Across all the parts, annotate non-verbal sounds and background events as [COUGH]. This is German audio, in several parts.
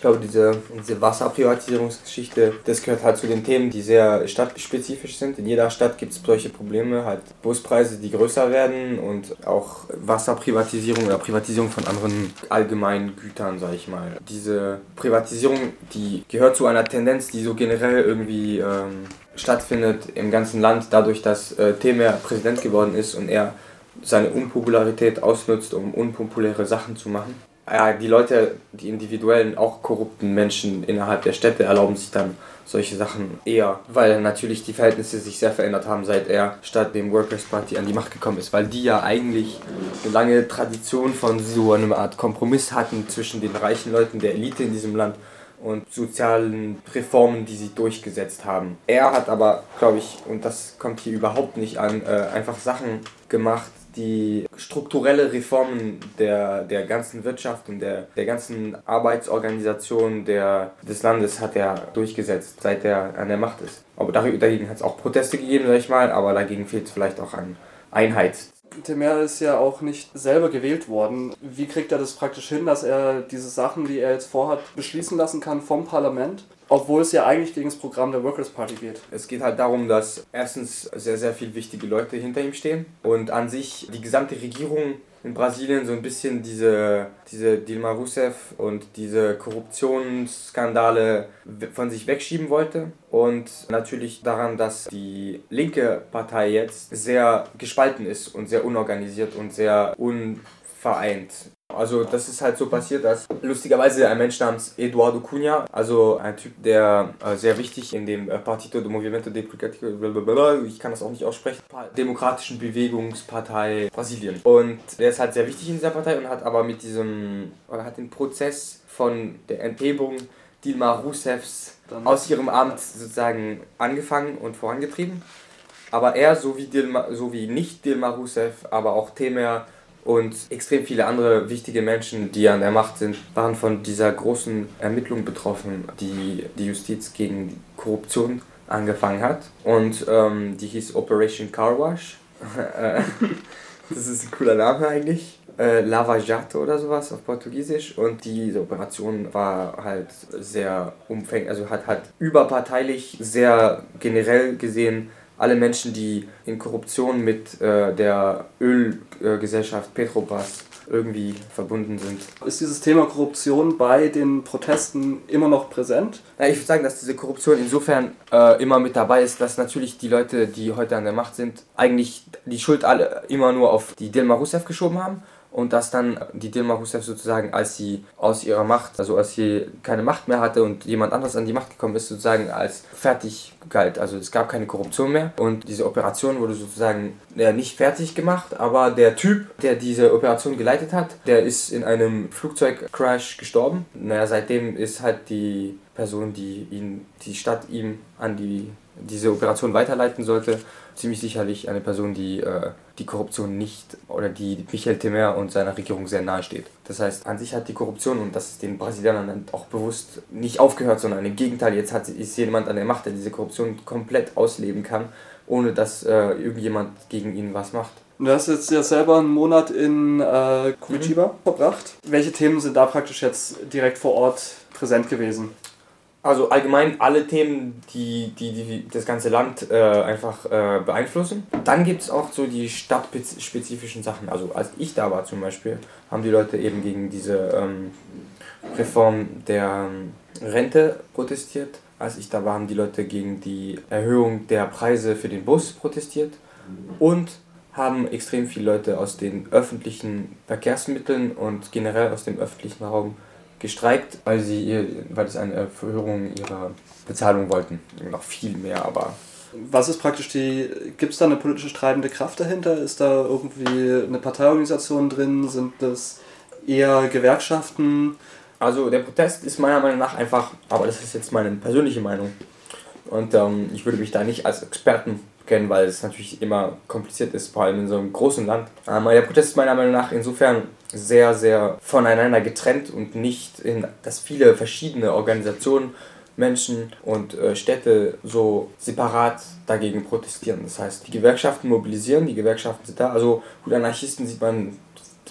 Ich glaube, diese, diese Wasserprivatisierungsgeschichte, das gehört halt zu den Themen, die sehr stadtspezifisch sind. In jeder Stadt gibt es solche Probleme, halt Buspreise, die größer werden und auch Wasserprivatisierung oder Privatisierung von anderen allgemeinen Gütern, sage ich mal. Diese Privatisierung, die gehört zu einer Tendenz, die so generell irgendwie ähm, stattfindet im ganzen Land, dadurch, dass äh, Temer Präsident geworden ist und er seine Unpopularität ausnutzt, um unpopuläre Sachen zu machen ja, die Leute, die individuellen, auch korrupten Menschen innerhalb der Städte erlauben sich dann solche Sachen eher, weil natürlich die Verhältnisse sich sehr verändert haben, seit er statt dem Workers' Party an die Macht gekommen ist, weil die ja eigentlich eine lange Tradition von so einer Art Kompromiss hatten zwischen den reichen Leuten der Elite in diesem Land und sozialen Reformen, die sie durchgesetzt haben. Er hat aber, glaube ich, und das kommt hier überhaupt nicht an, äh, einfach Sachen gemacht, die strukturelle Reformen der, der ganzen Wirtschaft und der, der ganzen Arbeitsorganisation der, des Landes hat er durchgesetzt, seit er an der Macht ist. Aber dagegen hat es auch Proteste gegeben, sag ich mal, aber dagegen fehlt es vielleicht auch an Einheit. Temer ist ja auch nicht selber gewählt worden. Wie kriegt er das praktisch hin, dass er diese Sachen, die er jetzt vorhat, beschließen lassen kann vom Parlament? Obwohl es ja eigentlich gegen das Programm der Workers' Party geht. Es geht halt darum, dass erstens sehr, sehr viele wichtige Leute hinter ihm stehen und an sich die gesamte Regierung in Brasilien so ein bisschen diese, diese Dilma Rousseff und diese Korruptionsskandale von sich wegschieben wollte. Und natürlich daran, dass die linke Partei jetzt sehr gespalten ist und sehr unorganisiert und sehr unvereint. Also das ist halt so passiert, dass lustigerweise ein Mensch namens Eduardo Cunha, also ein Typ, der äh, sehr wichtig in dem äh, Partido do Movimento Democrático, ich kann das auch nicht aussprechen, Demokratischen Bewegungspartei Brasilien. Und der ist halt sehr wichtig in dieser Partei und hat aber mit diesem, oder hat den Prozess von der Enthebung Dilma Rousseffs aus ihrem Amt sozusagen angefangen und vorangetrieben. Aber er, so wie, Dilma, so wie nicht Dilma Rousseff, aber auch Temer und extrem viele andere wichtige Menschen, die an der Macht sind, waren von dieser großen Ermittlung betroffen, die die Justiz gegen Korruption angefangen hat. Und ähm, die hieß Operation Car Wash. [LAUGHS] das ist ein cooler Name eigentlich. Äh, Lava Jato oder sowas auf Portugiesisch. Und diese Operation war halt sehr umfänglich, also hat halt überparteilich, sehr generell gesehen alle Menschen, die in Korruption mit äh, der Ölgesellschaft Petrobras irgendwie verbunden sind. Ist dieses Thema Korruption bei den Protesten immer noch präsent? Ja, ich würde sagen, dass diese Korruption insofern äh, immer mit dabei ist, dass natürlich die Leute, die heute an der Macht sind, eigentlich die Schuld alle immer nur auf die Dilma Rousseff geschoben haben und dass dann die Dilma Rousseff sozusagen, als sie aus ihrer Macht, also als sie keine Macht mehr hatte und jemand anderes an die Macht gekommen ist, sozusagen als fertig galt. Also es gab keine Korruption mehr und diese Operation wurde sozusagen ja, nicht fertig gemacht, aber der Typ, der diese Operation geleitet hat, der ist in einem Flugzeugcrash gestorben. Naja, seitdem ist halt die Person, die ihn, die Stadt ihm an die diese Operation weiterleiten sollte, ziemlich sicherlich eine Person, die äh, die Korruption nicht oder die Michael Temer und seiner Regierung sehr nahe steht. Das heißt, an sich hat die Korruption, und das ist den Brasilianern auch bewusst, nicht aufgehört, sondern im Gegenteil, jetzt hat, ist jemand an der Macht, der diese Korruption komplett ausleben kann, ohne dass äh, irgendjemand gegen ihn was macht. Du hast jetzt ja selber einen Monat in äh, Curitiba mhm. verbracht. Welche Themen sind da praktisch jetzt direkt vor Ort präsent gewesen? Also allgemein alle Themen, die, die, die das ganze Land äh, einfach äh, beeinflussen. Dann gibt es auch so die stadtspezifischen Sachen. Also als ich da war zum Beispiel, haben die Leute eben gegen diese ähm, Reform der ähm, Rente protestiert. Als ich da war, haben die Leute gegen die Erhöhung der Preise für den Bus protestiert. Und haben extrem viele Leute aus den öffentlichen Verkehrsmitteln und generell aus dem öffentlichen Raum gestreikt, weil sie ihr, weil es eine Erhöhung ihrer Bezahlung wollten. Noch viel mehr, aber. Was ist praktisch die. Gibt es da eine politische treibende Kraft dahinter? Ist da irgendwie eine Parteiorganisation drin? Sind das eher Gewerkschaften? Also der Protest ist meiner Meinung nach einfach, aber das ist jetzt meine persönliche Meinung. Und ähm, ich würde mich da nicht als Experten kennen, weil es natürlich immer kompliziert ist, vor allem in so einem großen Land. Ähm, der Protest ist meiner Meinung nach insofern sehr, sehr voneinander getrennt und nicht in, dass viele verschiedene Organisationen, Menschen und äh, Städte so separat dagegen protestieren. Das heißt, die Gewerkschaften mobilisieren, die Gewerkschaften sind da. Also gut, Anarchisten sieht man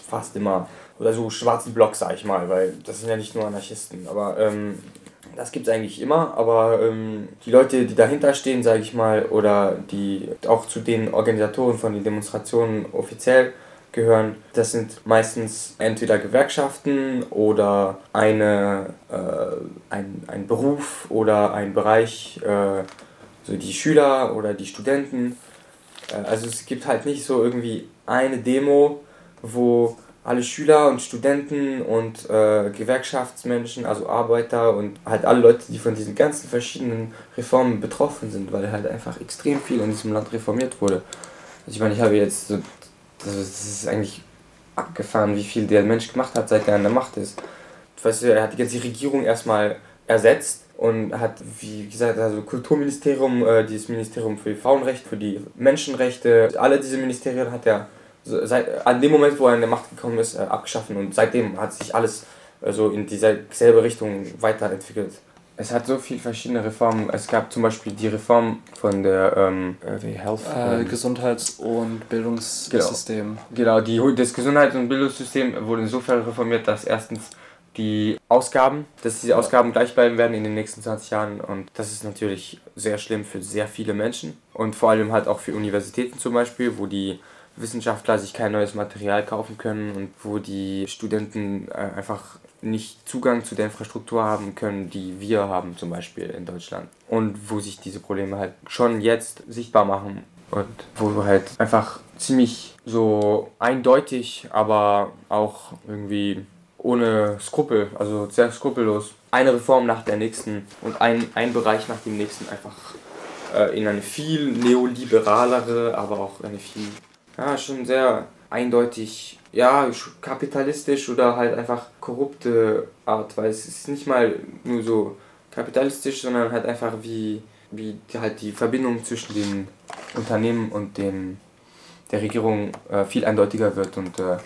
fast immer oder so schwarzen Block, sag ich mal, weil das sind ja nicht nur Anarchisten, aber ähm, das gibt es eigentlich immer, aber ähm, die Leute, die dahinter stehen, sage ich mal, oder die auch zu den Organisatoren von den Demonstrationen offiziell gehören, das sind meistens entweder Gewerkschaften oder eine, äh, ein, ein Beruf oder ein Bereich, äh, so die Schüler oder die Studenten. Äh, also es gibt halt nicht so irgendwie eine Demo, wo alle Schüler und Studenten und äh, Gewerkschaftsmenschen, also Arbeiter und halt alle Leute, die von diesen ganzen verschiedenen Reformen betroffen sind, weil halt einfach extrem viel in diesem Land reformiert wurde. Also ich meine, ich habe jetzt so, das ist eigentlich abgefahren, wie viel der Mensch gemacht hat, seit er an der Macht ist. Weißt du, er hat die ganze Regierung erstmal ersetzt und hat, wie gesagt, also Kulturministerium, äh, dieses Ministerium für die Frauenrechte, für die Menschenrechte, alle diese Ministerien hat er seit, an dem Moment, wo er in der Macht gekommen ist, äh, abgeschaffen und seitdem hat sich alles äh, so in dieselbe Richtung weiterentwickelt. Es hat so viele verschiedene Reformen. Es gab zum Beispiel die Reform von der ähm, äh, Health, äh, Gesundheits- und Bildungssystem. Genau, genau die, das Gesundheits- und Bildungssystem wurde insofern reformiert, dass erstens die Ausgaben, dass diese Ausgaben gleich bleiben werden in den nächsten 20 Jahren und das ist natürlich sehr schlimm für sehr viele Menschen und vor allem halt auch für Universitäten zum Beispiel, wo die Wissenschaftler sich kein neues Material kaufen können und wo die Studenten äh, einfach nicht Zugang zu der Infrastruktur haben können, die wir haben, zum Beispiel in Deutschland. Und wo sich diese Probleme halt schon jetzt sichtbar machen und wo halt einfach ziemlich so eindeutig, aber auch irgendwie ohne Skrupel, also sehr skrupellos, eine Reform nach der nächsten und ein, ein Bereich nach dem nächsten einfach äh, in eine viel neoliberalere, aber auch eine viel ja, schon sehr eindeutig, ja, kapitalistisch oder halt einfach korrupte Art, weil es ist nicht mal nur so kapitalistisch, sondern halt einfach wie, wie halt die Verbindung zwischen den Unternehmen und den, der Regierung äh, viel eindeutiger wird und äh,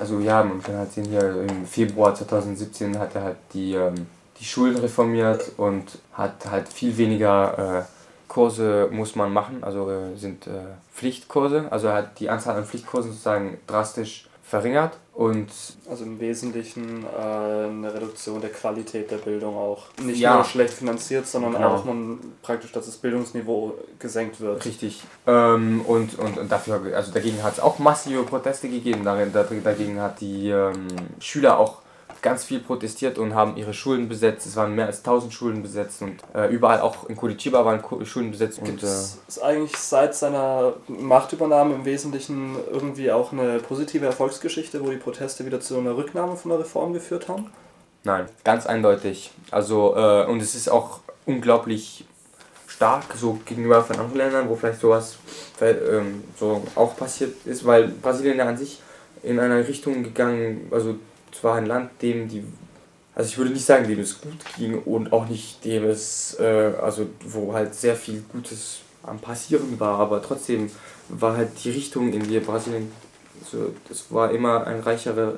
also ja, man kann halt sehen hier im Februar 2017 hat er halt die, ähm, die Schulen reformiert und hat halt viel weniger äh, Kurse muss man machen, also äh, sind äh, Pflichtkurse. Also er hat die Anzahl an Pflichtkursen sozusagen drastisch verringert und also im Wesentlichen äh, eine Reduktion der Qualität der Bildung auch nicht ja. nur schlecht finanziert, sondern genau. auch man praktisch, dass das Bildungsniveau gesenkt wird. Richtig. Ähm, und, und, und dafür, also dagegen hat es auch massive Proteste gegeben. Darin, dagegen hat die ähm, Schüler auch ganz viel protestiert und haben ihre Schulen besetzt. Es waren mehr als 1000 Schulen besetzt und äh, überall auch in Curitiba waren Schulen besetzt. Gibt es äh, ist eigentlich seit seiner Machtübernahme im Wesentlichen irgendwie auch eine positive Erfolgsgeschichte, wo die Proteste wieder zu einer Rücknahme von der Reform geführt haben? Nein, ganz eindeutig. Also äh, und es ist auch unglaublich stark so gegenüber von anderen Ländern, wo vielleicht sowas ähm, so auch passiert ist, weil Brasilien ja an sich in einer Richtung gegangen, also es war ein Land, dem die, also ich würde nicht sagen, dem es gut ging und auch nicht dem es, äh, also wo halt sehr viel Gutes am Passieren war, aber trotzdem war halt die Richtung, in die Brasilien, so, das war immer ein reicherer,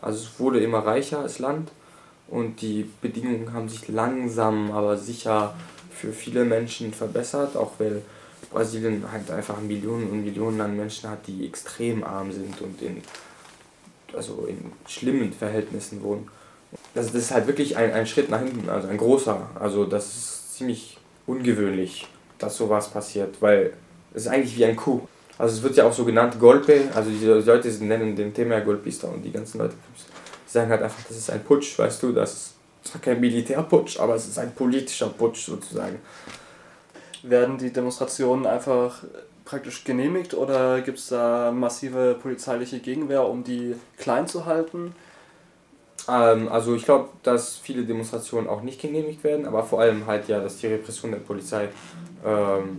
also es wurde immer reicher als Land und die Bedingungen haben sich langsam, aber sicher für viele Menschen verbessert, auch weil Brasilien halt einfach Millionen und Millionen an Menschen hat, die extrem arm sind und in also in schlimmen Verhältnissen wohnen. Das, das ist halt wirklich ein, ein Schritt nach hinten, also ein großer. Also das ist ziemlich ungewöhnlich, dass sowas passiert, weil es ist eigentlich wie ein Coup. Also es wird ja auch so genannt Golpe, also die Leute nennen den Thema Golpista und die ganzen Leute sagen halt einfach, das ist ein Putsch, weißt du, das ist zwar kein Militärputsch, aber es ist ein politischer Putsch sozusagen. Werden die Demonstrationen einfach praktisch genehmigt oder gibt es da massive polizeiliche Gegenwehr, um die klein zu halten? Ähm, also ich glaube, dass viele Demonstrationen auch nicht genehmigt werden, aber vor allem halt ja, dass die Repression der Polizei ähm,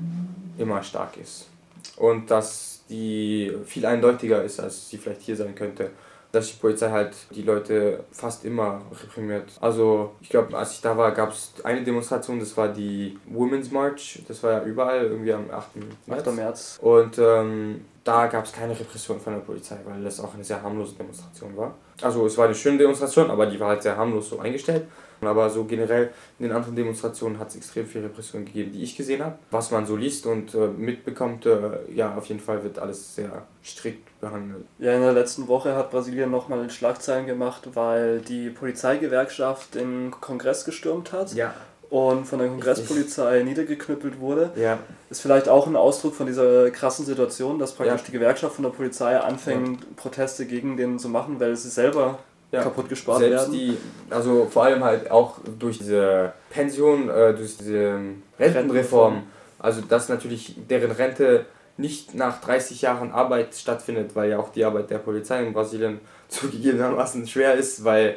immer stark ist. Und dass die viel eindeutiger ist, als sie vielleicht hier sein könnte dass die Polizei halt die Leute fast immer reprimiert. Also ich glaube, als ich da war, gab es eine Demonstration, das war die Women's March, das war ja überall irgendwie am 8. März. 8. März. Und ähm, da gab es keine Repression von der Polizei, weil das auch eine sehr harmlose Demonstration war. Also es war eine schöne Demonstration, aber die war halt sehr harmlos so eingestellt. Aber so generell in den anderen Demonstrationen hat es extrem viel Repression gegeben, die ich gesehen habe. Was man so liest und äh, mitbekommt, äh, ja, auf jeden Fall wird alles sehr strikt behandelt. Ja, in der letzten Woche hat Brasilien nochmal in Schlagzeilen gemacht, weil die Polizeigewerkschaft den Kongress gestürmt hat. Ja. Und von der Kongresspolizei Richtig. niedergeknüppelt wurde. Ja. Ist vielleicht auch ein Ausdruck von dieser krassen Situation, dass praktisch ja. die Gewerkschaft von der Polizei anfängt, ja. Proteste gegen den zu machen, weil sie selber kaputt gespart Selbst werden. Die, also vor allem halt auch durch diese Pension, äh, durch diese Rentenreform. Also dass natürlich deren Rente nicht nach 30 Jahren Arbeit stattfindet, weil ja auch die Arbeit der Polizei in Brasilien [LAUGHS] zugegebenermaßen schwer ist, weil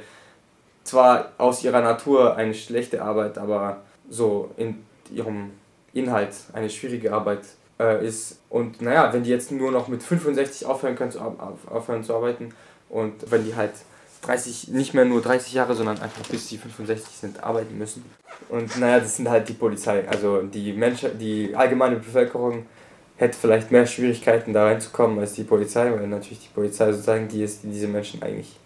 zwar aus ihrer Natur eine schlechte Arbeit, aber so in ihrem Inhalt eine schwierige Arbeit äh, ist. Und naja, wenn die jetzt nur noch mit 65 aufhören können zu, aufhören zu arbeiten und wenn die halt 30, nicht mehr nur 30 Jahre, sondern einfach bis sie 65 sind, arbeiten müssen. Und naja, das sind halt die Polizei. Also die Menschen, die allgemeine Bevölkerung hätte vielleicht mehr Schwierigkeiten da reinzukommen als die Polizei, weil natürlich die Polizei sozusagen die ist, die diese Menschen eigentlich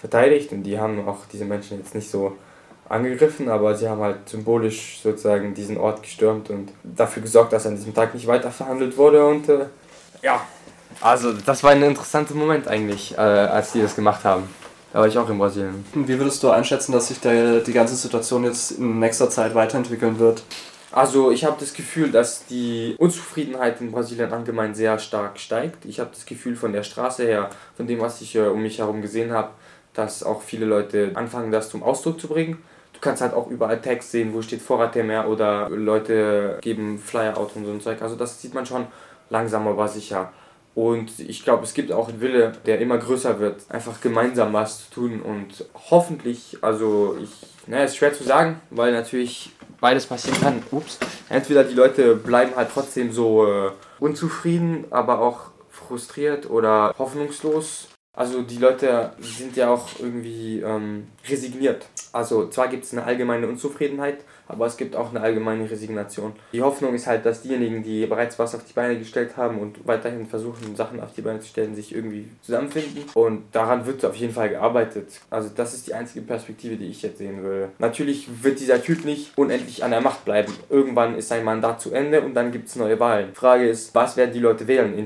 verteidigt und die haben auch diese Menschen jetzt nicht so angegriffen, aber sie haben halt symbolisch sozusagen diesen Ort gestürmt und dafür gesorgt, dass an diesem Tag nicht weiter verhandelt wurde und äh, ja, also das war ein interessanter Moment eigentlich, äh, als die das gemacht haben. Da war ich auch in Brasilien. Wie würdest du einschätzen, dass sich der, die ganze Situation jetzt in nächster Zeit weiterentwickeln wird? Also ich habe das Gefühl, dass die Unzufriedenheit in Brasilien allgemein sehr stark steigt. Ich habe das Gefühl von der Straße her, von dem, was ich äh, um mich herum gesehen habe, dass auch viele Leute anfangen, das zum Ausdruck zu bringen. Du kannst halt auch überall Text sehen, wo steht Vorrat der mehr oder Leute geben Flyer out und so ein Zeug. Also das sieht man schon langsam aber sicher. Und ich glaube, es gibt auch einen Wille, der immer größer wird, einfach gemeinsam was zu tun. Und hoffentlich, also ich, naja, ist schwer zu sagen, weil natürlich beides passieren kann. Ups. Entweder die Leute bleiben halt trotzdem so äh, unzufrieden, aber auch frustriert oder hoffnungslos. Also die Leute sind ja auch irgendwie ähm, resigniert. Also zwar gibt es eine allgemeine Unzufriedenheit, aber es gibt auch eine allgemeine Resignation. Die Hoffnung ist halt, dass diejenigen, die bereits was auf die Beine gestellt haben und weiterhin versuchen, Sachen auf die Beine zu stellen, sich irgendwie zusammenfinden. Und daran wird auf jeden Fall gearbeitet. Also das ist die einzige Perspektive, die ich jetzt sehen würde. Natürlich wird dieser Typ nicht unendlich an der Macht bleiben. Irgendwann ist sein Mandat zu Ende und dann gibt es neue Wahlen. Frage ist, was werden die Leute wählen?